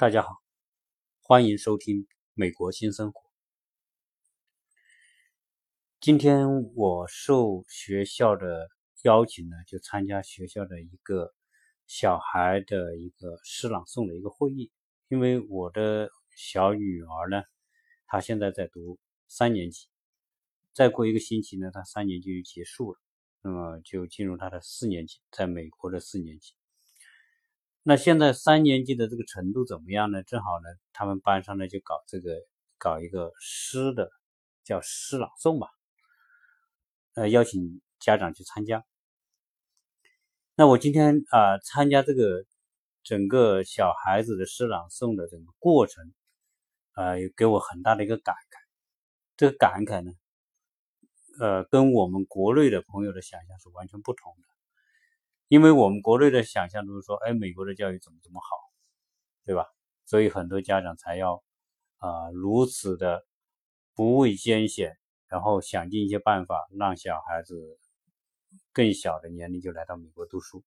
大家好，欢迎收听《美国新生活》。今天我受学校的邀请呢，就参加学校的一个小孩的一个诗朗诵的一个会议。因为我的小女儿呢，她现在在读三年级，再过一个星期呢，她三年级就结束了，那么就进入她的四年级，在美国的四年级。那现在三年级的这个程度怎么样呢？正好呢，他们班上呢就搞这个，搞一个诗的，叫诗朗诵吧。呃，邀请家长去参加。那我今天啊，参加这个整个小孩子的诗朗诵的整个过程，啊，给我很大的一个感慨。这个感慨呢，呃，跟我们国内的朋友的想象是完全不同的。因为我们国内的想象都是说，哎，美国的教育怎么怎么好，对吧？所以很多家长才要啊如此的不畏艰险，然后想尽一些办法让小孩子更小的年龄就来到美国读书。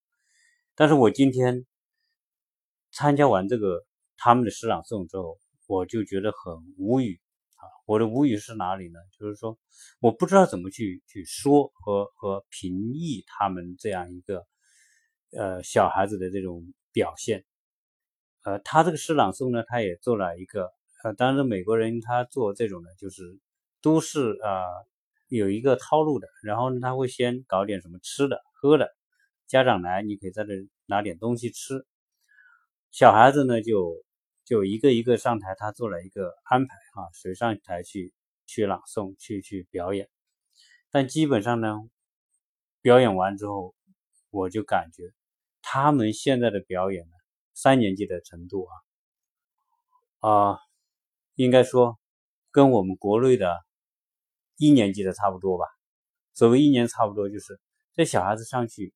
但是我今天参加完这个他们的诗朗诵之后，我就觉得很无语啊！我的无语是哪里呢？就是说，我不知道怎么去去说和和评议他们这样一个。呃，小孩子的这种表现，呃，他这个诗朗诵呢，他也做了一个，呃，当然美国人他做这种呢，就是都是啊有一个套路的，然后呢，他会先搞点什么吃的喝的，家长来，你可以在这拿点东西吃，小孩子呢就就一个一个上台，他做了一个安排啊，谁上台去去朗诵，去去表演，但基本上呢，表演完之后，我就感觉。他们现在的表演呢，三年级的程度啊，啊，应该说跟我们国内的一年级的差不多吧。所谓一年差不多，就是这小孩子上去，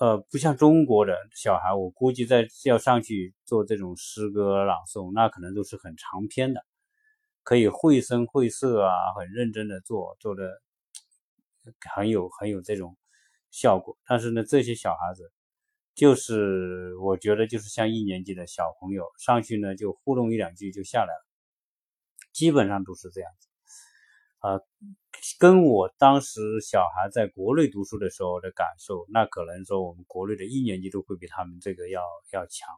呃，不像中国的小孩，我估计在要上去做这种诗歌朗诵，那可能都是很长篇的，可以绘声绘色啊，很认真的做，做的很有很有这种效果。但是呢，这些小孩子。就是我觉得就是像一年级的小朋友上去呢，就互动一两句就下来了，基本上都是这样子。啊，跟我当时小孩在国内读书的时候的感受，那可能说我们国内的一年级都会比他们这个要要强，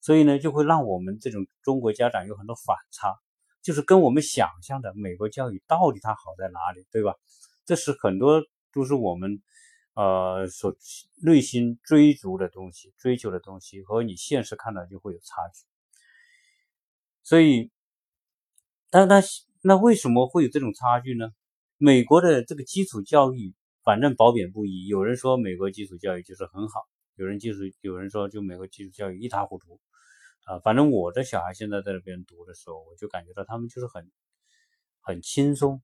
所以呢，就会让我们这种中国家长有很多反差，就是跟我们想象的美国教育到底它好在哪里，对吧？这是很多都是我们。呃，所内心追逐的东西、追求的东西和你现实看到就会有差距。所以，但那那为什么会有这种差距呢？美国的这个基础教育反正褒贬不一，有人说美国基础教育就是很好，有人基础有人说就美国基础教育一塌糊涂。啊，反正我的小孩现在在那边读的时候，我就感觉到他们就是很很轻松，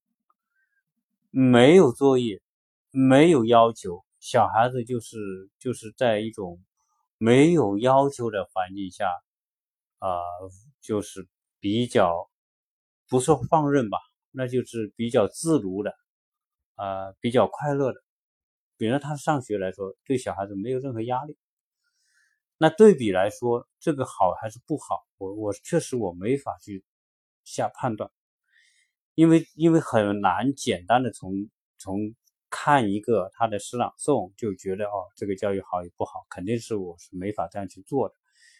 没有作业。没有要求，小孩子就是就是在一种没有要求的环境下，啊，就是比较不说放任吧，那就是比较自如的，啊，比较快乐的。比如他上学来说，对小孩子没有任何压力。那对比来说，这个好还是不好？我我确实我没法去下判断，因为因为很难简单的从从。看一个他的诗朗诵，就觉得哦，这个教育好与不好，肯定是我是没法这样去做的。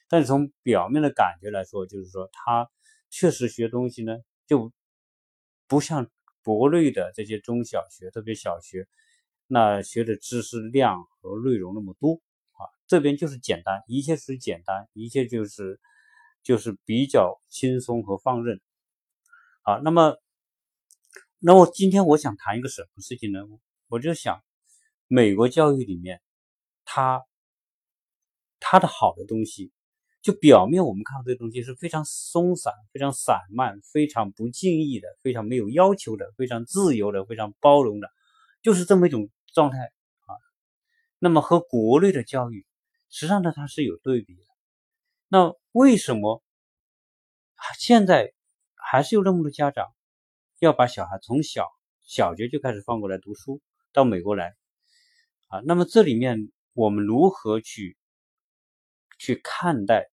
但是从表面的感觉来说，就是说他确实学东西呢，就不像国内的这些中小学，特别小学，那学的知识量和内容那么多啊。这边就是简单，一切是简单，一切就是就是比较轻松和放任啊。那么，那我今天我想谈一个什么事情呢？我就想，美国教育里面，它它的好的东西，就表面我们看到这东西是非常松散、非常散漫、非常不经意的、非常没有要求的、非常自由的、非常包容的，就是这么一种状态啊。那么和国内的教育，实际上呢，它是有对比的。那为什么现在还是有那么多家长要把小孩从小小学就开始放过来读书？到美国来啊，那么这里面我们如何去去看待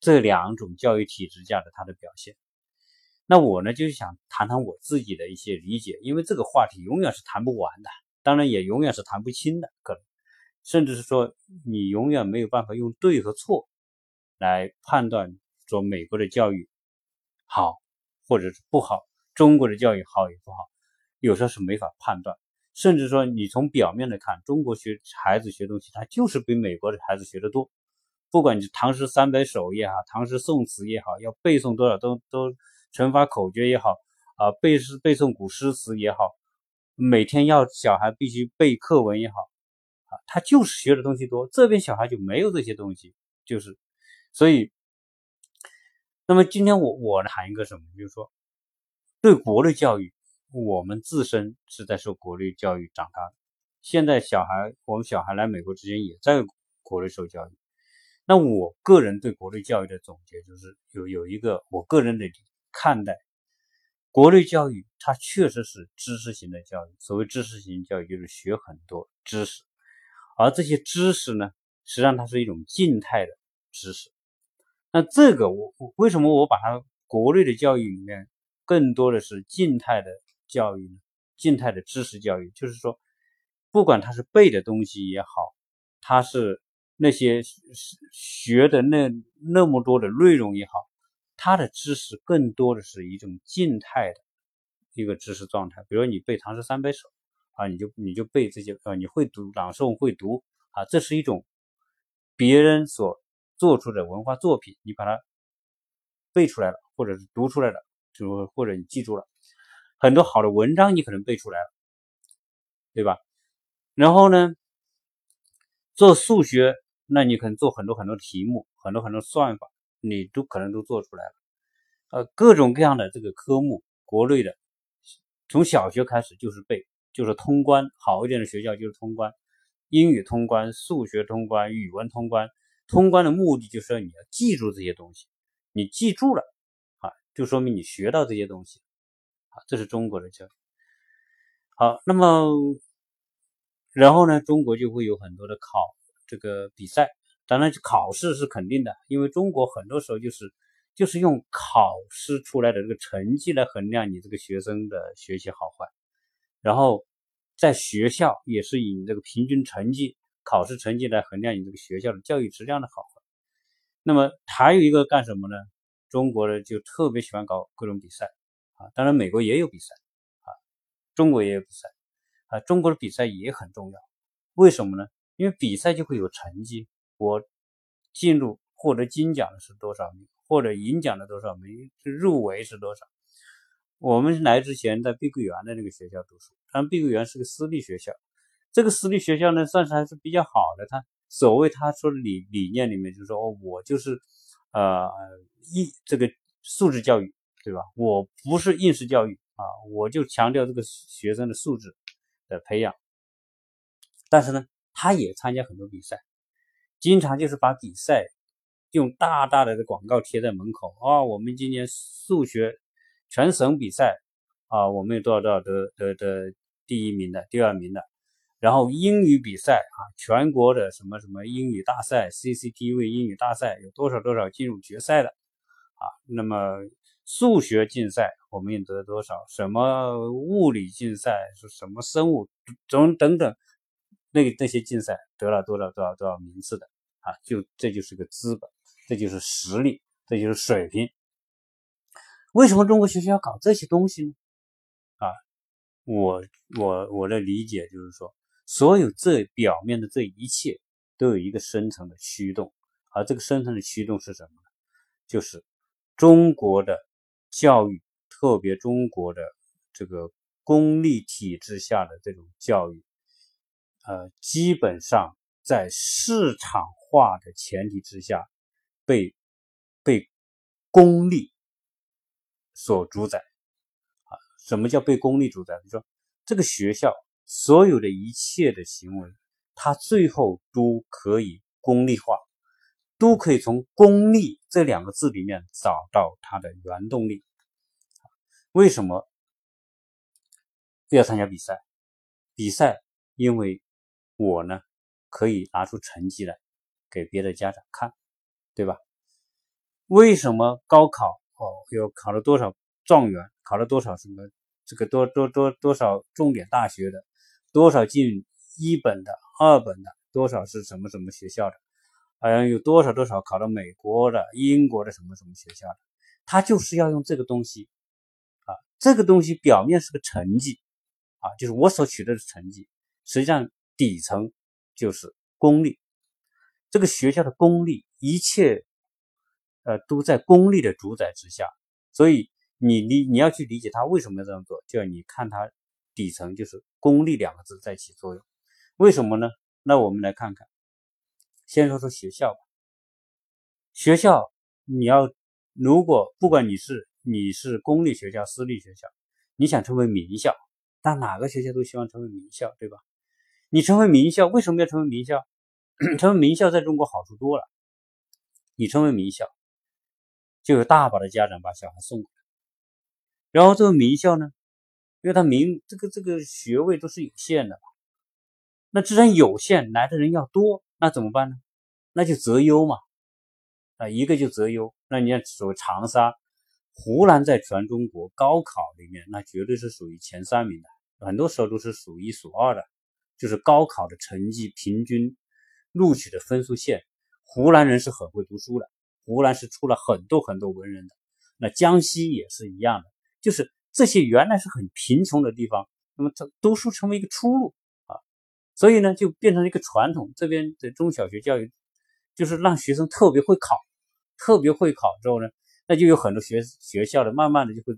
这两种教育体制下的它的表现。那我呢，就是想谈谈我自己的一些理解，因为这个话题永远是谈不完的，当然也永远是谈不清的，可能甚至是说你永远没有办法用对和错来判断说美国的教育好或者是不好，中国的教育好与不好，有时候是没法判断。甚至说你从表面来看，中国学孩子学东西，他就是比美国的孩子学的多。不管你唐诗三百首也好，唐诗宋词也好，要背诵多少都都。乘法口诀也好，啊，背诗背诵古诗词也好，每天要小孩必须背课文也好，啊，他就是学的东西多。这边小孩就没有这些东西，就是，所以，那么今天我我谈一个什么，就是说，对国内教育，我们自身是在受国内教育长大的。现在小孩，我们小孩来美国之前也在国内受教育。那我个人对国内教育的总结就是有有一个我个人的。看待国内教育，它确实是知识型的教育。所谓知识型教育，就是学很多知识，而这些知识呢，实际上它是一种静态的知识。那这个我我为什么我把它国内的教育里面更多的是静态的教育呢？静态的知识教育，就是说，不管他是背的东西也好，他是那些学的那那么多的内容也好。他的知识更多的是一种静态的一个知识状态，比如你背唐诗三百首啊，你就你就背这些啊，你会读朗诵会读啊，这是一种别人所做出的文化作品，你把它背出来了，或者是读出来了，就或者你记住了很多好的文章，你可能背出来了，对吧？然后呢，做数学，那你可能做很多很多题目，很多很多算法。你都可能都做出来了，呃，各种各样的这个科目，国内的，从小学开始就是背，就是通关，好一点的学校就是通关，英语通关，数学通关，语文通关，通关的目的就是要你要记住这些东西，你记住了啊，就说明你学到这些东西，这是中国的教育。好，那么然后呢，中国就会有很多的考这个比赛。当然，考试是肯定的，因为中国很多时候就是就是用考试出来的这个成绩来衡量你这个学生的学习好坏，然后在学校也是以这个平均成绩、考试成绩来衡量你这个学校的教育质量的好坏。那么还有一个干什么呢？中国人就特别喜欢搞各种比赛啊，当然美国也有比赛啊，中国也有比赛啊，中国的比赛也很重要，为什么呢？因为比赛就会有成绩。我进入获得金奖的是多少名，或者银奖的多少名，入围是多少？我们来之前在碧桂园的那个学校读书，但碧桂园是个私立学校，这个私立学校呢，算是还是比较好的。他所谓他说理理念里面就是说，哦，我就是呃一这个素质教育，对吧？我不是应试教育啊，我就强调这个学生的素质的培养。但是呢，他也参加很多比赛。经常就是把比赛用大大的广告贴在门口啊，我们今年数学全省比赛啊，我们有多少多少得得得第一名的、第二名的，然后英语比赛啊，全国的什么什么英语大赛、CCTV 英语大赛有多少多少进入决赛的啊？那么数学竞赛我们又得多少？什么物理竞赛是什么生物等等等那那些竞赛得了多少多少多少名次的？啊，就这就是个资本，这就是实力，这就是水平。为什么中国学校要搞这些东西呢？啊，我我我的理解就是说，所有这表面的这一切都有一个深层的驱动，而这个深层的驱动是什么呢？就是中国的教育，特别中国的这个公立体制下的这种教育，呃，基本上在市场。化的前提之下，被被功利所主宰啊？什么叫被功利主宰？你说这个学校所有的一切的行为，它最后都可以功利化，都可以从“功利”这两个字里面找到它的原动力。为什么要参加比赛？比赛，因为我呢可以拿出成绩来。给别的家长看，对吧？为什么高考哦，有考了多少状元，考了多少什么这个多多多多少重点大学的，多少进一本的、二本的，多少是什么什么学校的，好像有多少多少考到美国的、英国的什么什么学校的，他就是要用这个东西啊，这个东西表面是个成绩啊，就是我所取得的成绩，实际上底层就是功利。这个学校的功利，一切，呃，都在功利的主宰之下。所以你你你要去理解他为什么要这样做，就要你看他底层就是“功利”两个字在起作用。为什么呢？那我们来看看，先说说学校吧。学校你要如果不管你是你是公立学校、私立学校，你想成为名校，但哪个学校都希望成为名校，对吧？你成为名校，为什么要成为名校？成为名校在中国好处多了，你成为名校，就有大把的家长把小孩送过来。然后这个名校呢，因为他名这个这个学位都是有限的，那既然有限，来的人要多，那怎么办呢？那就择优嘛，啊，一个就择优。那你看，所谓长沙、湖南，在全中国高考里面，那绝对是属于前三名的，很多时候都是数一数二的，就是高考的成绩平均。录取的分数线，湖南人是很会读书的，湖南是出了很多很多文人的。那江西也是一样的，就是这些原来是很贫穷的地方，那么他读书成为一个出路，所以呢就变成了一个传统。这边的中小学教育就是让学生特别会考，特别会考之后呢，那就有很多学学校的，慢慢的就会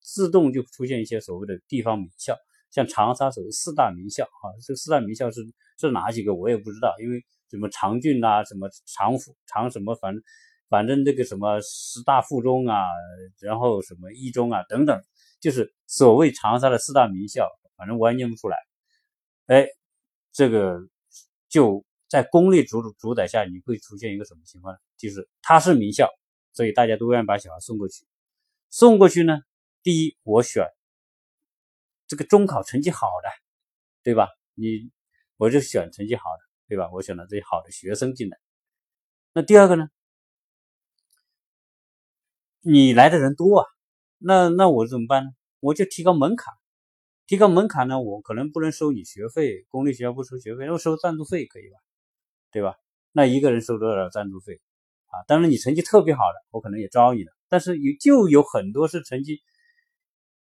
自动就出现一些所谓的地方名校，像长沙所谓四大名校啊，这四大名校是是哪几个我也不知道，因为。什么长郡呐，什么长附长什么，反正反正这个什么师大附中啊，然后什么一中啊等等，就是所谓长沙的四大名校，反正我也念不出来。哎，这个就在公立主主宰下，你会出现一个什么情况呢？就是它是名校，所以大家都愿意把小孩送过去。送过去呢，第一我选这个中考成绩好的，对吧？你我就选成绩好的。对吧？我选了这些好的学生进来。那第二个呢？你来的人多啊，那那我怎么办呢？我就提高门槛。提高门槛呢，我可能不能收你学费，公立学校不收学费，我收赞助费可以吧？对吧？那一个人收多少赞助费啊？当然你成绩特别好的，我可能也招你了。但是有就有很多是成绩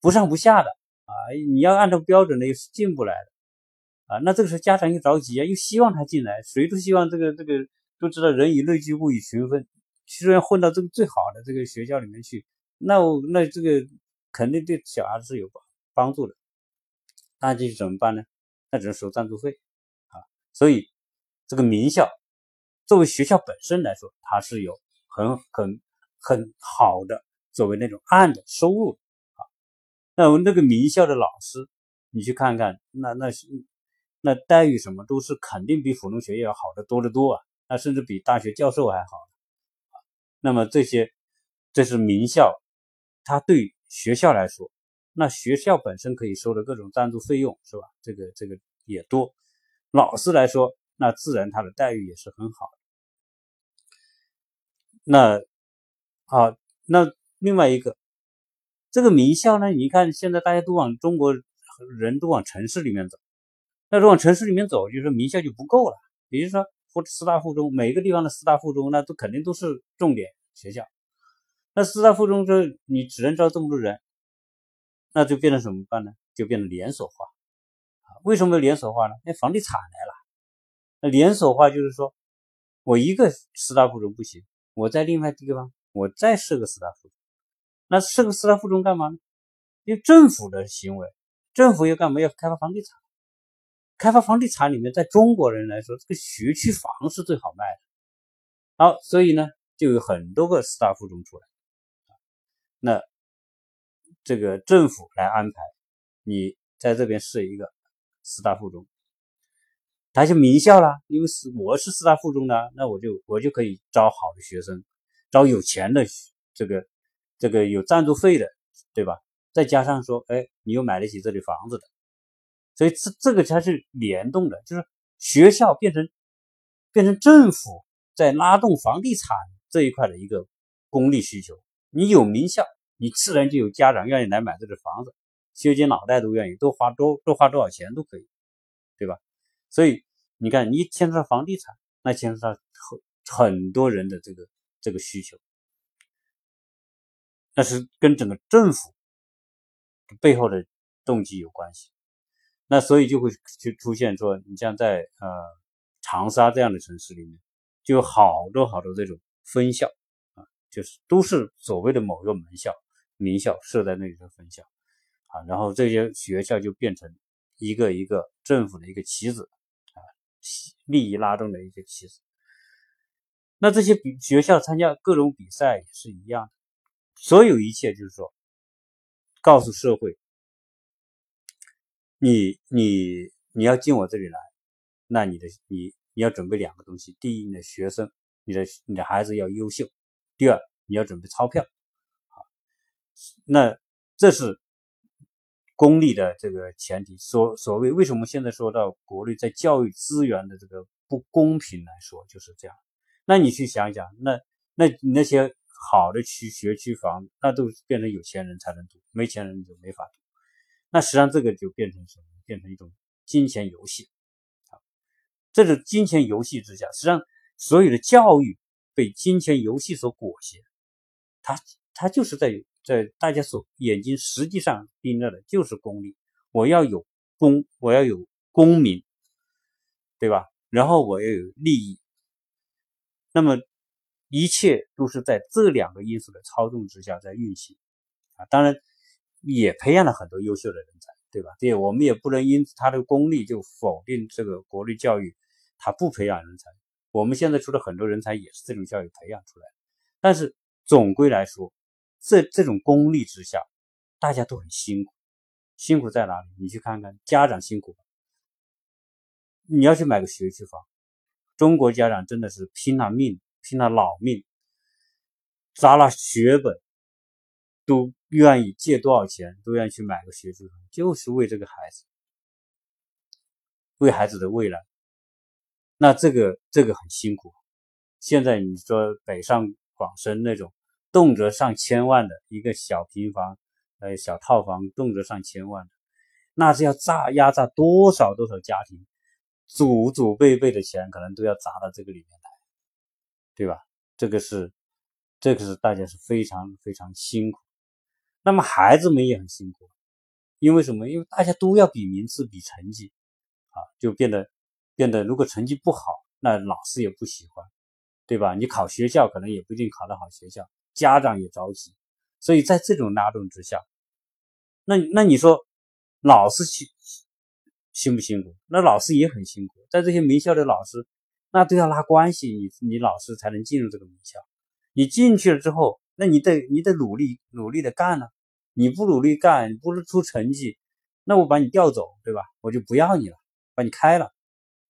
不上不下的啊，你要按照标准的又是进不来的。啊，那这个时候家长又着急啊，又希望他进来，谁都希望这个这个都知道人以类聚，物以群分，虽然混到这个最好的这个学校里面去，那我那这个肯定对小孩子是有帮帮助的，那就怎么办呢？那只能收赞助费啊。所以这个名校作为学校本身来说，它是有很很很好的作为那种暗的收入啊。那我那个名校的老师，你去看看，那那是。那待遇什么都是肯定比普通学校要好的多得多啊，那甚至比大学教授还好那么这些，这是名校，它对学校来说，那学校本身可以收的各种赞助费用是吧？这个这个也多。老师来说，那自然他的待遇也是很好的。那好，那另外一个，这个名校呢？你看现在大家都往中国人都往城市里面走。那如往城市里面走，就是名校就不够了。也就是说，或者四大附中，每个地方的四大附中，那都肯定都是重点学校。那四大附中这你只能招这么多人，那就变成什么办呢？就变成连锁化啊？为什么连锁化呢？那房地产来了。那连锁化就是说，我一个四大附中不行，我在另外地方我再设个四大附中。那设个四大附中干嘛呢？因为政府的行为，政府要干嘛？要开发房地产。开发房地产里面，在中国人来说，这个学区房是最好卖的。好，所以呢，就有很多个四大附中出来。那这个政府来安排，你在这边设一个四大附中，它就名校啦。因为是我是四大附中的，那我就我就可以招好的学生，招有钱的，这个这个有赞助费的，对吧？再加上说，哎，你又买得起这里房子的。所以这这个才是联动的，就是学校变成变成政府在拉动房地产这一块的一个功利需求。你有名校，你自然就有家长愿意来买这个房子，修建脑袋都愿意，多花多多花多少钱都可以，对吧？所以你看，你牵扯到房地产，那牵扯到很很多人的这个这个需求，那是跟整个政府背后的动机有关系。那所以就会就出现说，你像在呃长沙这样的城市里面，就有好多好多这种分校啊，就是都是所谓的某个门校、名校设在那里的分校啊，然后这些学校就变成一个一个政府的一个棋子啊，利益拉动的一个棋子。那这些比学校参加各种比赛也是一样的，所有一切就是说，告诉社会。你你你要进我这里来，那你的你你要准备两个东西：第一，你的学生，你的你的孩子要优秀；第二，你要准备钞票。那这是公立的这个前提。所所谓为什么现在说到国内在教育资源的这个不公平来说，就是这样。那你去想想，那那那些好的区学区房，那都变成有钱人才能读，没钱人就没法读。那实际上这个就变成什么？变成一种金钱游戏啊！这是金钱游戏之下，实际上所有的教育被金钱游戏所裹挟，它它就是在在大家所眼睛实际上盯着的就是功利。我要有功，我要有功名，对吧？然后我要有利益。那么一切都是在这两个因素的操纵之下在运行啊！当然。也培养了很多优秀的人才，对吧？对，我们也不能因他的功利就否定这个国内教育，他不培养人才。我们现在出了很多人才，也是这种教育培养出来。但是总归来说，这这种功利之下，大家都很辛苦。辛苦在哪里？你去看看，家长辛苦。你要去买个学区房，中国家长真的是拼了命、拼了老命，砸了血本。都愿意借多少钱，都愿意去买个学区房，就是为这个孩子，为孩子的未来。那这个这个很辛苦。现在你说北上广深那种动辄上千万的一个小平房，呃，小套房，动辄上千万的，那是要榨压榨多少多少家庭，祖祖辈辈的钱可能都要砸到这个里面来，对吧？这个是，这个是大家是非常非常辛苦。那么孩子们也很辛苦，因为什么？因为大家都要比名次、比成绩，啊，就变得变得，如果成绩不好，那老师也不喜欢，对吧？你考学校可能也不一定考得好学校，家长也着急，所以在这种拉动之下，那那你说老师辛辛不辛苦？那老师也很辛苦，在这些名校的老师，那都要拉关系，你你老师才能进入这个名校，你进去了之后，那你得你得努力努力的干呢。你不努力干，不是出成绩，那我把你调走，对吧？我就不要你了，把你开了，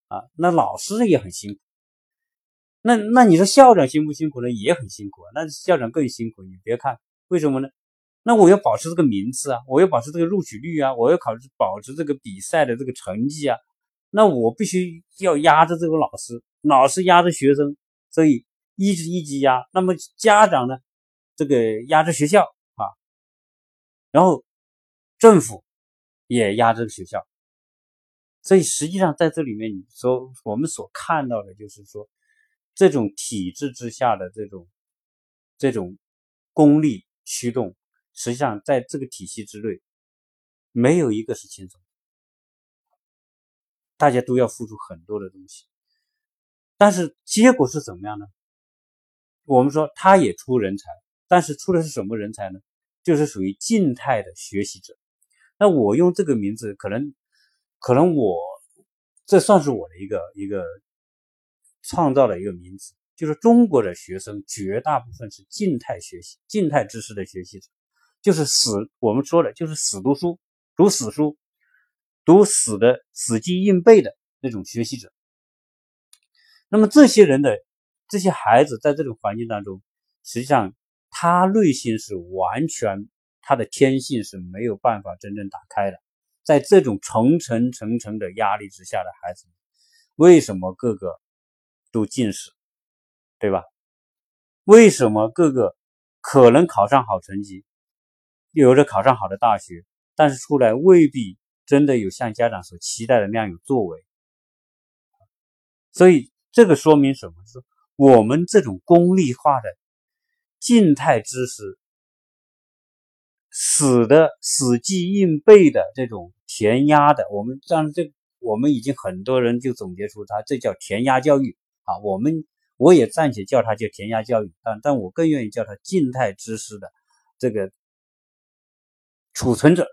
啊，那老师也很辛苦。那那你说校长辛不辛苦呢？也很辛苦，那校长更辛苦。你别看，为什么呢？那我要保持这个名次啊，我要保持这个录取率啊，我要考保持这个比赛的这个成绩啊，那我必须要压着这个老师，老师压着学生，所以一直一级压。那么家长呢，这个压着学校啊。然后政府也压这个学校，所以实际上在这里面，你说我们所看到的就是说，这种体制之下的这种这种功利驱动，实际上在这个体系之内，没有一个是轻松，大家都要付出很多的东西，但是结果是怎么样呢？我们说他也出人才，但是出的是什么人才呢？就是属于静态的学习者，那我用这个名字，可能，可能我这算是我的一个一个创造了一个名词，就是中国的学生绝大部分是静态学习、静态知识的学习者，就是死我们说的，就是死读书、读死书、读死的死记硬背的那种学习者。那么这些人的这些孩子在这种环境当中，实际上。他内心是完全，他的天性是没有办法真正打开的。在这种层层层层的压力之下的孩子，为什么个个都近视，对吧？为什么个个可能考上好成绩，又有的考上好的大学，但是出来未必真的有像家长所期待的那样有作为。所以这个说明什么？是我们这种功利化的静态知识。死的死记硬背的这种填鸭的，我们让这我们已经很多人就总结出它，这叫填鸭教育啊。我们我也暂且叫它叫填鸭教育，但但我更愿意叫它静态知识的这个储存者，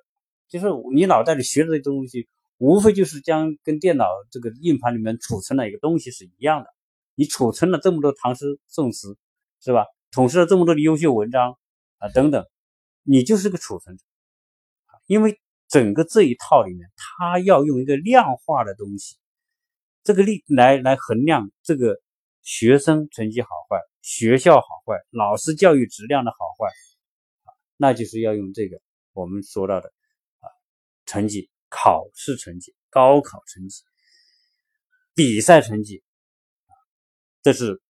就是你脑袋里学的这东西，无非就是将跟电脑这个硬盘里面储存了一个东西是一样的。你储存了这么多唐诗宋词，是吧？统摄了这么多的优秀文章啊等等。你就是个储存者，因为整个这一套里面，它要用一个量化的东西，这个力来来衡量这个学生成绩好坏、学校好坏、老师教育质量的好坏，那就是要用这个我们说到的啊成绩、考试成绩、高考成绩、比赛成绩，这是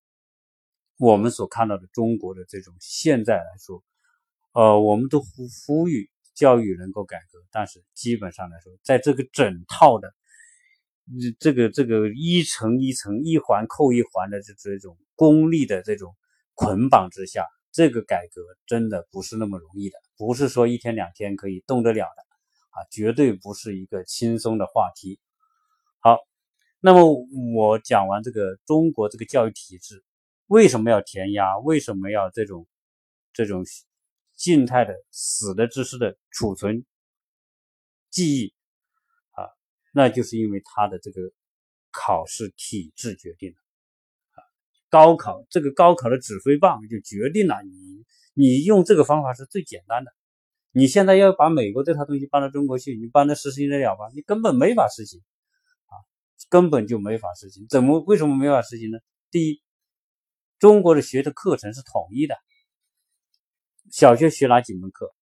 我们所看到的中国的这种现在来说。呃，我们都呼呼吁教育能够改革，但是基本上来说，在这个整套的这个这个一层一层、一环扣一环的这这种功利的这种捆绑之下，这个改革真的不是那么容易的，不是说一天两天可以动得了的啊，绝对不是一个轻松的话题。好，那么我讲完这个中国这个教育体制为什么要填鸭，为什么要这种这种。静态的死的知识的储存记忆，那就是因为他的这个考试体制决定了啊。高考这个高考的指挥棒就决定了你你用这个方法是最简单的。你现在要把美国这套东西搬到中国去，你搬的实行得了吗？你根本没法实行啊，根本就没法实行。怎么为什么没法实行呢？第一，中国的学的课程是统一的。小学学哪几门课，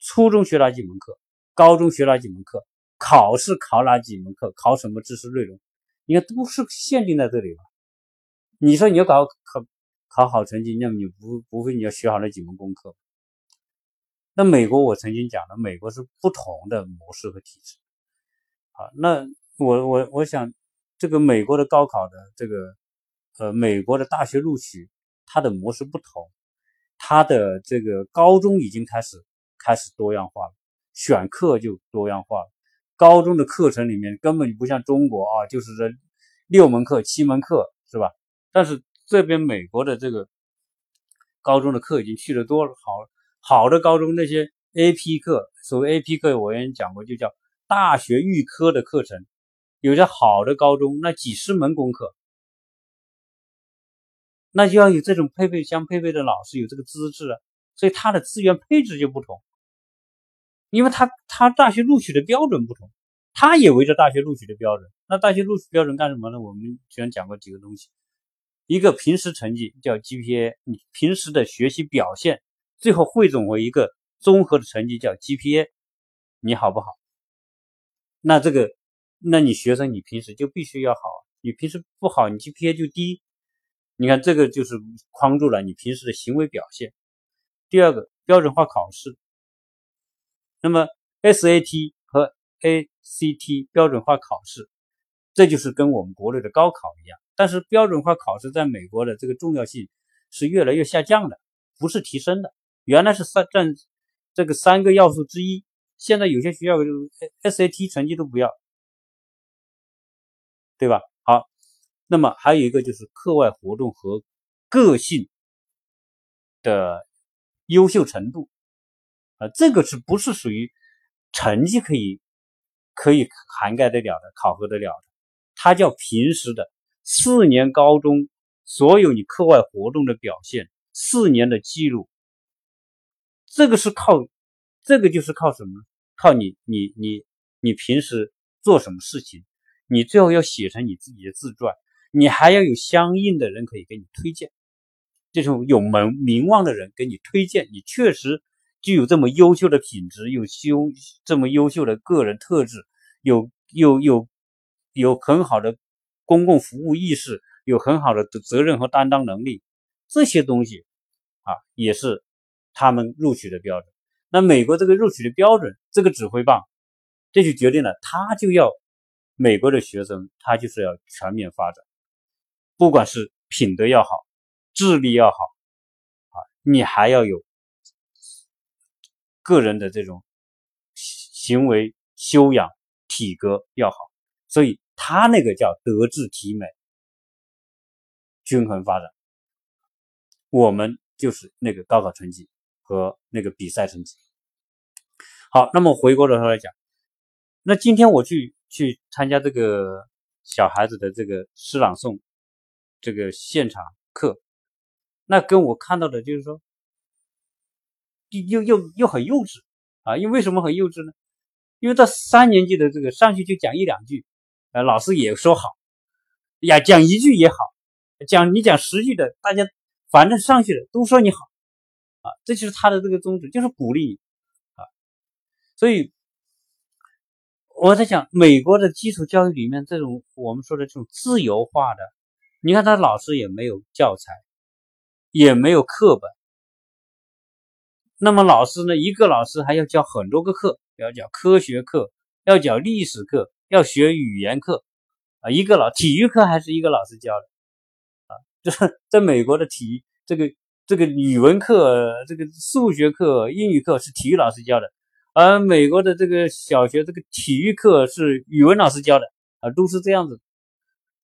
初中学哪几门课，高中学哪几门课，考试考哪几门课，考什么知识内容，你看都是限定在这里了。你说你要考考考好成绩，那么你不不会你要学好那几门功课？那美国我曾经讲了，美国是不同的模式和体制。好，那我我我想，这个美国的高考的这个呃，美国的大学录取，它的模式不同。它的这个高中已经开始开始多样化了，选课就多样化了。高中的课程里面根本就不像中国啊，就是这六门课、七门课，是吧？但是这边美国的这个高中的课已经去的多了，好好的高中那些 AP 课，所谓 AP 课我也讲过，就叫大学预科的课程，有些好的高中那几十门功课。那就要有这种配备相配备的老师，有这个资质啊，所以他的资源配置就不同，因为他他大学录取的标准不同，他也围着大学录取的标准。那大学录取标准干什么呢？我们之前讲过几个东西，一个平时成绩叫 GPA，你平时的学习表现，最后汇总为一个综合的成绩叫 GPA，你好不好？那这个，那你学生你平时就必须要好，你平时不好，你 GPA 就低。你看，这个就是框住了你平时的行为表现。第二个，标准化考试。那么 SAT 和 ACT 标准化考试，这就是跟我们国内的高考一样。但是标准化考试在美国的这个重要性是越来越下降的，不是提升的。原来是三占这个三个要素之一，现在有些学校 SAT 成绩都不要，对吧？好那么还有一个就是课外活动和个性的优秀程度啊，这个是不是属于成绩可以可以涵盖得了的、考核得了的？它叫平时的四年高中所有你课外活动的表现，四年的记录，这个是靠这个就是靠什么？靠你你你你平时做什么事情，你最后要写成你自己的自传。你还要有相应的人可以给你推荐，这种有门名望的人给你推荐，你确实具有这么优秀的品质，有修这么优秀的个人特质，有有有有很好的公共服务意识，有很好的责任和担当能力，这些东西啊，也是他们录取的标准。那美国这个录取的标准，这个指挥棒，这就决定了他就要美国的学生，他就是要全面发展，不管是品德要好，智力要好，啊，你还要有个人的这种行为修养、体格要好，所以他那个叫德智体美均衡发展。我们就是那个高考成绩和那个比赛成绩。好，那么回过头来讲，那今天我去去参加这个小孩子的这个诗朗诵这个现场课，那跟我看到的就是说，又又又很幼稚啊！因为什么很幼稚呢？因为到三年级的这个上去就讲一两句，呃，老师也说好呀，讲一句也好，讲你讲十句的，大家。反正上去了都说你好，啊，这就是他的这个宗旨，就是鼓励你，啊，所以我在想美国的基础教育里面这种我们说的这种自由化的，你看他老师也没有教材，也没有课本，那么老师呢，一个老师还要教很多个课，要教科学课，要讲历史课，要学语言课，啊，一个老体育课还是一个老师教的。啊 就是在美国的体这个这个语文课、这个数学课、英语课是体育老师教的，而美国的这个小学这个体育课是语文老师教的啊，都是这样子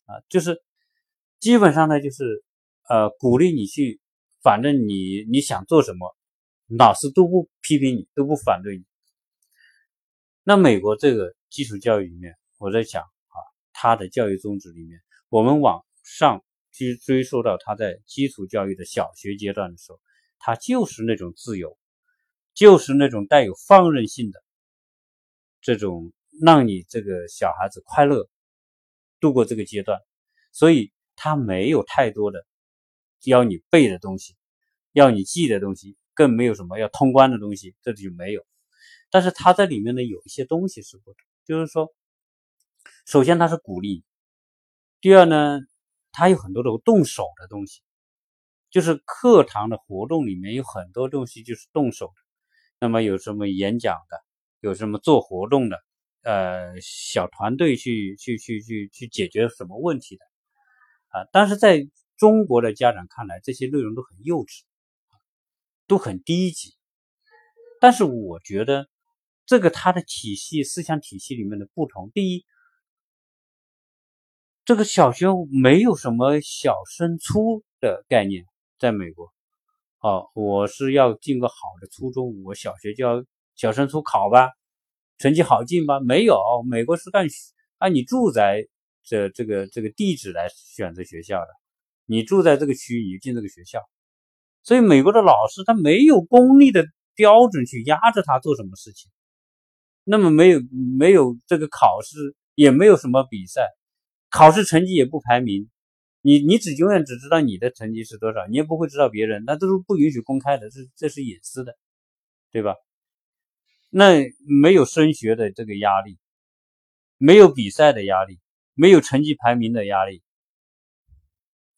啊，就是基本上呢，就是呃鼓励你去，反正你你想做什么，老师都不批评你，都不反对你。那美国这个基础教育里面，我在想啊，他的教育宗旨里面，我们往上。去追溯到他在基础教育的小学阶段的时候，他就是那种自由，就是那种带有放任性的这种，让你这个小孩子快乐度过这个阶段，所以他没有太多的要你背的东西，要你记的东西，更没有什么要通关的东西，这里就没有。但是他在里面呢有一些东西是不同，就是说，首先他是鼓励，第二呢。他有很多的动手的东西，就是课堂的活动里面有很多东西就是动手的。那么有什么演讲的，有什么做活动的，呃，小团队去去去去去解决什么问题的啊？但是在中国的家长看来，这些内容都很幼稚，都很低级。但是我觉得这个他的体系思想体系里面的不同，第一。这个小学没有什么小升初的概念，在美国，哦，我是要进个好的初中，我小学就要小升初考吧，成绩好进吧？没有，美国是按按你住在这这个这个地址来选择学校的，你住在这个区，你就进这个学校。所以美国的老师他没有功利的标准去压着他做什么事情，那么没有没有这个考试，也没有什么比赛。考试成绩也不排名，你你只永远只知道你的成绩是多少，你也不会知道别人，那都是不允许公开的，这这是隐私的，对吧？那没有升学的这个压力，没有比赛的压力，没有成绩排名的压力，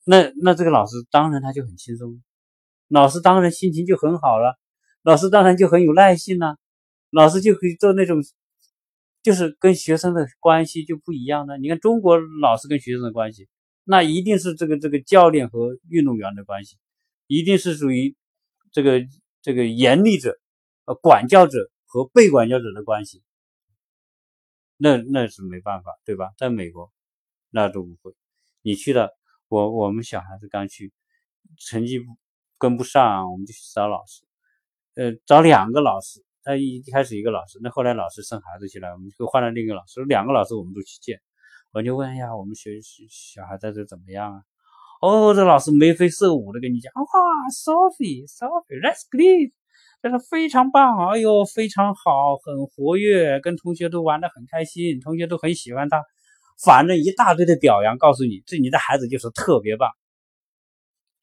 那那这个老师当然他就很轻松，老师当然心情就很好了，老师当然就很有耐心了，老师就可以做那种。就是跟学生的关系就不一样了。你看中国老师跟学生的关系，那一定是这个这个教练和运动员的关系，一定是属于这个这个严厉者、呃管教者和被管教者的关系。那那是没办法，对吧？在美国，那都不会。你去了，我我们小孩子刚去，成绩不跟不上，我们就去找老师，呃，找两个老师。他一开始一个老师，那后来老师生孩子去了，我们就换了另一个老师，两个老师我们都去见，我就问一下我们学小孩在这怎么样啊？哦，这老师眉飞色舞的跟你讲，哇，Sophie，Sophie，That's great，这是非常棒，哎呦，非常好，很活跃，跟同学都玩得很开心，同学都很喜欢他，反正一大堆的表扬，告诉你这你的孩子就是特别棒，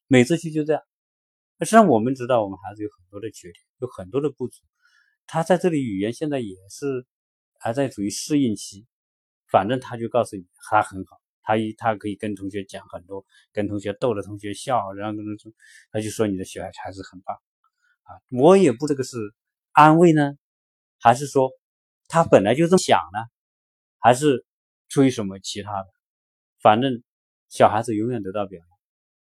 每次去就这样。实际上我们知道我们孩子有很多的缺点，有很多的不足。他在这里语言现在也是还在处于适应期，反正他就告诉你他很好，他一他可以跟同学讲很多，跟同学逗着同学笑，然后跟他说他就说你的小孩还是很棒啊，我也不这个是安慰呢，还是说他本来就这么想呢，还是出于什么其他的？反正小孩子永远得到表扬，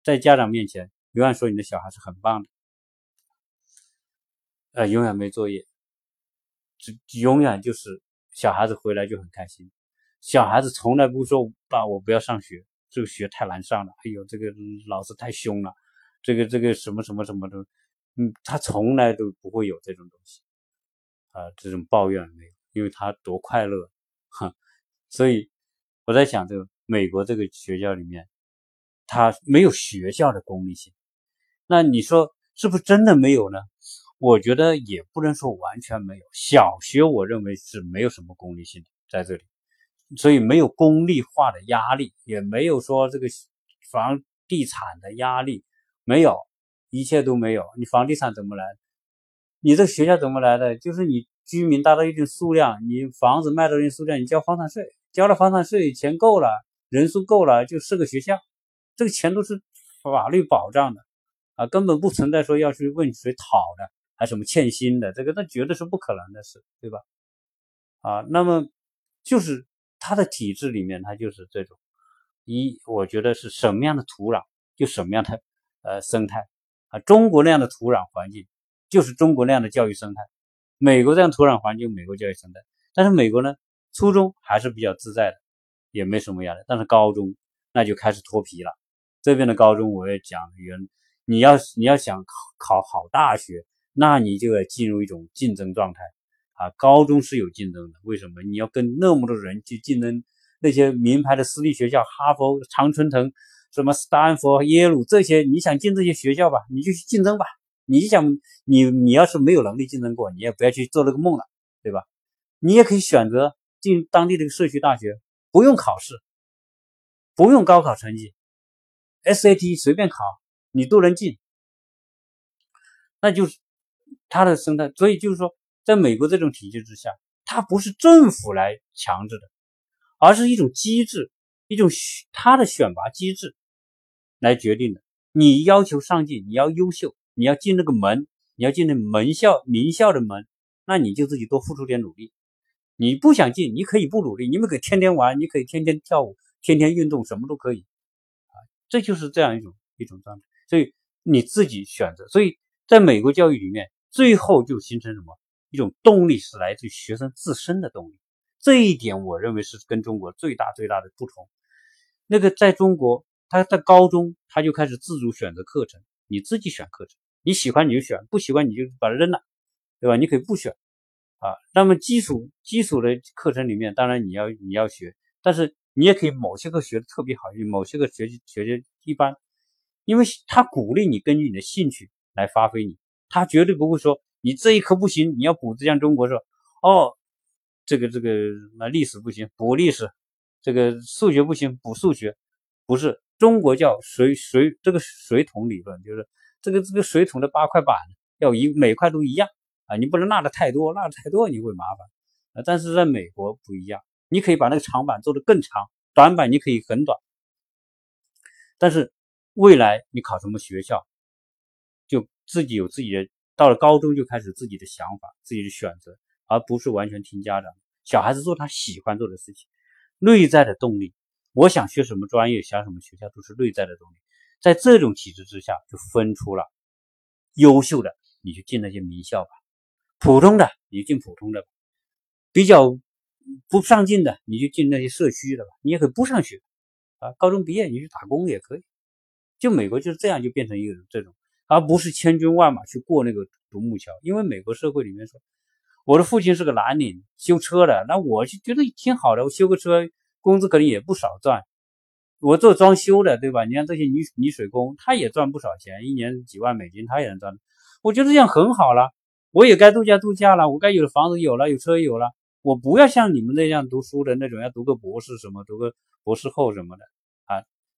在家长面前永远说你的小孩是很棒的，呃，永远没作业，这永远就是小孩子回来就很开心，小孩子从来不说爸我不要上学，这个学太难上了，哎呦这个老师太凶了，这个这个什么什么什么的，嗯，他从来都不会有这种东西，啊，这种抱怨没有，因为他多快乐，哈，所以我在想这个。美国这个学校里面，他没有学校的功利性。那你说是不是真的没有呢？我觉得也不能说完全没有。小学我认为是没有什么功利性的在这里，所以没有功利化的压力，也没有说这个房地产的压力，没有，一切都没有。你房地产怎么来？你这个学校怎么来的？就是你居民达到一定数量，你房子卖到一定数量，你交房产税，交了房产税，钱够了。人数够了就设个学校，这个钱都是法律保障的啊，根本不存在说要去问谁讨的，还什么欠薪的，这个那绝对是不可能的事，对吧？啊，那么就是他的体制里面，他就是这种一，我觉得是什么样的土壤就什么样的呃生态啊，中国那样的土壤环境就是中国那样的教育生态，美国这样土壤环境，美国教育生态，但是美国呢，初中还是比较自在的。也没什么压力，但是高中那就开始脱皮了。这边的高中我也讲，原你要你要想考考好大学，那你就要进入一种竞争状态啊。高中是有竞争的，为什么？你要跟那么多人去竞争，那些名牌的私立学校，哈佛、常春藤、什么斯坦福、耶鲁这些，你想进这些学校吧，你就去竞争吧。你想你你要是没有能力竞争过，你也不要去做那个梦了，对吧？你也可以选择进当地的社区大学。不用考试，不用高考成绩，SAT 随便考，你都能进。那就是他的生态，所以就是说，在美国这种体制之下，它不是政府来强制的，而是一种机制，一种它的选拔机制来决定的。你要求上进，你要优秀，你要进那个门，你要进那门校名校的门，那你就自己多付出点努力。你不想进，你可以不努力，你们可以天天玩，你可以天天跳舞，天天运动，什么都可以，啊，这就是这样一种一种状态。所以你自己选择。所以在美国教育里面，最后就形成什么一种动力，是来自于学生自身的动力。这一点我认为是跟中国最大最大的不同。那个在中国，他在高中他就开始自主选择课程，你自己选课程，你喜欢你就选，不喜欢你就把它扔了，对吧？你可以不选。啊，那么基础基础的课程里面，当然你要你要学，但是你也可以某些课学的特别好，某些课学习学的一般，因为他鼓励你根据你的兴趣来发挥你，他绝对不会说你这一科不行，你要补，像中国说，哦，这个这个那历史不行，补历史，这个数学不行，补数学，不是中国叫水水这个水桶理论，就是这个这个水桶的八块板要一每块都一样。啊，你不能落的太多，落的太多你会麻烦。啊，但是在美国不一样，你可以把那个长板做得更长，短板你可以很短。但是未来你考什么学校，就自己有自己的，到了高中就开始自己的想法，自己的选择，而不是完全听家长。小孩子做他喜欢做的事情，内在的动力。我想学什么专业，想什么学校，都是内在的动力。在这种体制之下，就分出了优秀的，你去进那些名校吧。普通的你进普通的，比较不上进的你就进那些社区的吧。你也可以不上学啊，高中毕业你去打工也可以。就美国就是这样，就变成一个这种，而不是千军万马去过那个独木桥。因为美国社会里面说，我的父亲是个蓝领，修车的，那我就觉得挺好的。我修个车，工资可能也不少赚。我做装修的，对吧？你看这些泥泥水工，他也赚不少钱，一年几万美金，他也能赚。我觉得这样很好了。我也该度假度假了，我该有的房子有了，有车有了，我不要像你们那样读书的那种，要读个博士什么，读个博士后什么的，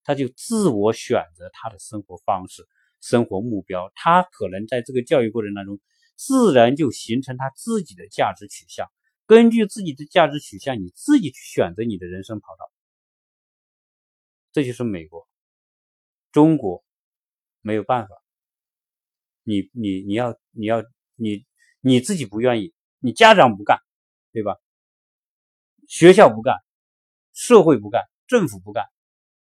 他就自我选择他的生活方式、生活目标，他可能在这个教育过程当中，自然就形成他自己的价值取向，根据自己的价值取向，你自己去选择你的人生跑道，这就是美国，中国没有办法。你你你要你要你你自己不愿意，你家长不干，对吧？学校不干，社会不干，政府不干，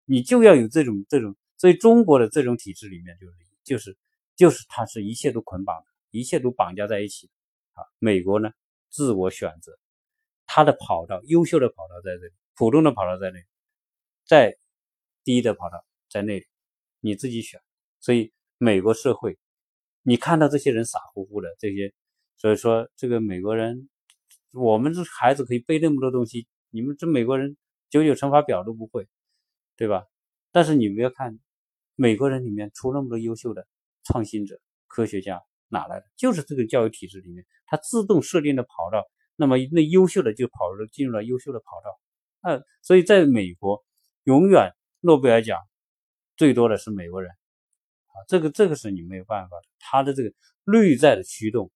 你就要有这种这种。所以中国的这种体制里面，就是就是就是它是一切都捆绑的，一切都绑架在一起啊。美国呢，自我选择，它的跑道，优秀的跑道在这里，普通的跑道在那里，再低的跑道在那里，你自己选。所以美国社会，你看到这些人傻乎乎的这些，所以说这个美国人，我们这孩子可以背那么多东西，你们这美国人九九乘法表都不会，对吧？但是你不要看。美国人里面出那么多优秀的创新者、科学家，哪来的？就是这个教育体制里面，它自动设定的跑道。那么那优秀的就跑入进入了优秀的跑道。那，所以在美国，永远诺贝尔奖最多的是美国人啊，这个这个是你没有办法的，他的这个内在的驱动。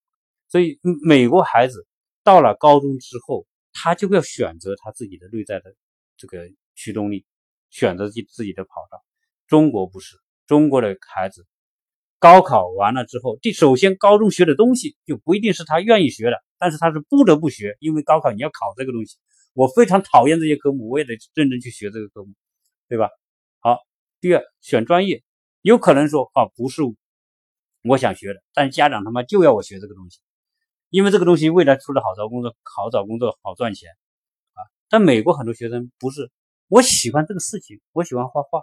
所以美国孩子到了高中之后，他就要选择他自己的内在的这个驱动力，选择自自己的跑道。中国不是中国的孩子，高考完了之后，第首先高中学的东西就不一定是他愿意学的，但是他是不得不学，因为高考你要考这个东西。我非常讨厌这些科目，我也得认真去学这个科目，对吧？好，第二选专业，有可能说啊不是我想学的，但家长他妈就要我学这个东西，因为这个东西未来出来好找工作，好找工作，好赚钱啊。但美国很多学生不是，我喜欢这个事情，我喜欢画画。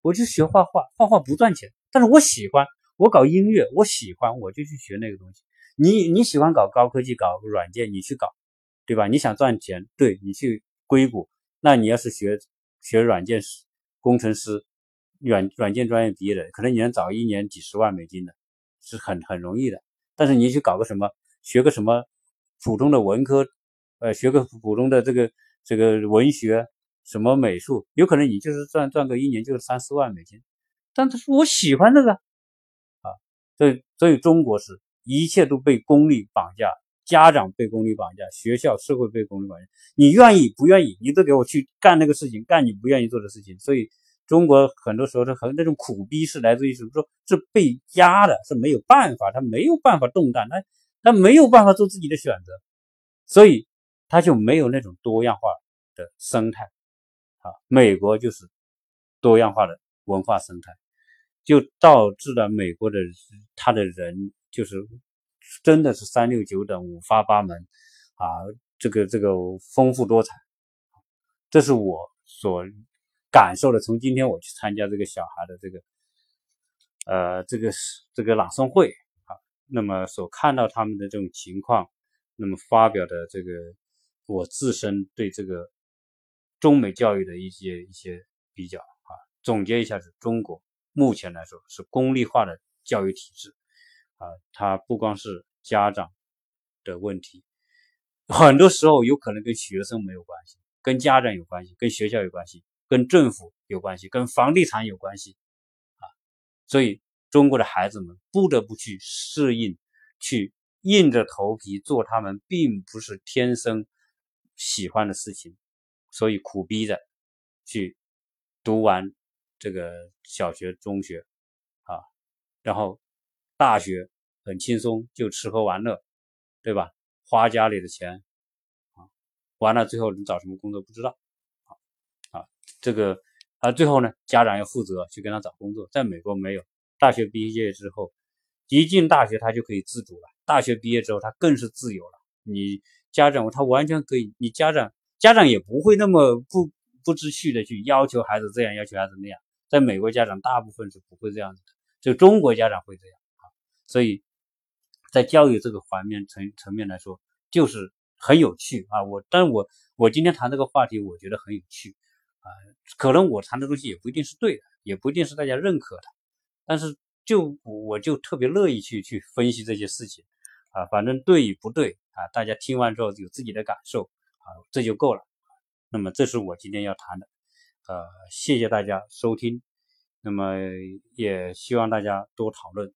我就学画画，画画不赚钱，但是我喜欢。我搞音乐，我喜欢，我就去学那个东西。你你喜欢搞高科技，搞软件，你去搞，对吧？你想赚钱，对你去硅谷。那你要是学学软件工程师，软软件专业毕业的，可能你能找一年几十万美金的，是很很容易的。但是你去搞个什么，学个什么普通的文科，呃，学个普通的这个这个文学。什么美术，有可能你就是赚赚个一年就是三四万美金，但他说我喜欢这个啊，所以所以中国是一切都被功利绑架，家长被功利绑架，学校社会被功利绑架，你愿意不愿意，你都给我去干那个事情，干你不愿意做的事情。所以中国很多时候是很那种苦逼是来自于什么？说是被压的，是没有办法，他没有办法动弹，他他没有办法做自己的选择，所以他就没有那种多样化的生态。啊，美国就是多样化的文化生态，就导致了美国的他的人就是真的是三六九等、五花八门啊，这个这个丰富多彩，这是我所感受的。从今天我去参加这个小孩的这个呃这个这个朗诵会啊，那么所看到他们的这种情况，那么发表的这个我自身对这个。中美教育的一些一些比较啊，总结一下是中国目前来说是功利化的教育体制啊，它不光是家长的问题，很多时候有可能跟学生没有关系，跟家长有关系，跟学校有关系，跟政府有关系，跟房地产有关系啊，所以中国的孩子们不得不去适应，去硬着头皮做他们并不是天生喜欢的事情。所以苦逼着去读完这个小学、中学啊，然后大学很轻松，就吃喝玩乐，对吧？花家里的钱啊，完了最后你找什么工作不知道啊啊，这个啊最后呢，家长要负责去跟他找工作。在美国没有，大学毕业之后，一进大学他就可以自主了。大学毕业之后他更是自由了。你家长他完全可以，你家长。家长也不会那么不不知趣的去要求孩子这样，要求孩子那样。在美国，家长大部分是不会这样子的，就中国家长会这样啊。所以，在教育这个方面层层面来说，就是很有趣啊。我，但我我今天谈这个话题，我觉得很有趣啊。可能我谈的东西也不一定是对的，也不一定是大家认可的，但是就我就特别乐意去去分析这些事情啊。反正对与不对啊，大家听完之后有自己的感受。啊，这就够了。那么，这是我今天要谈的。呃，谢谢大家收听。那么，也希望大家多讨论。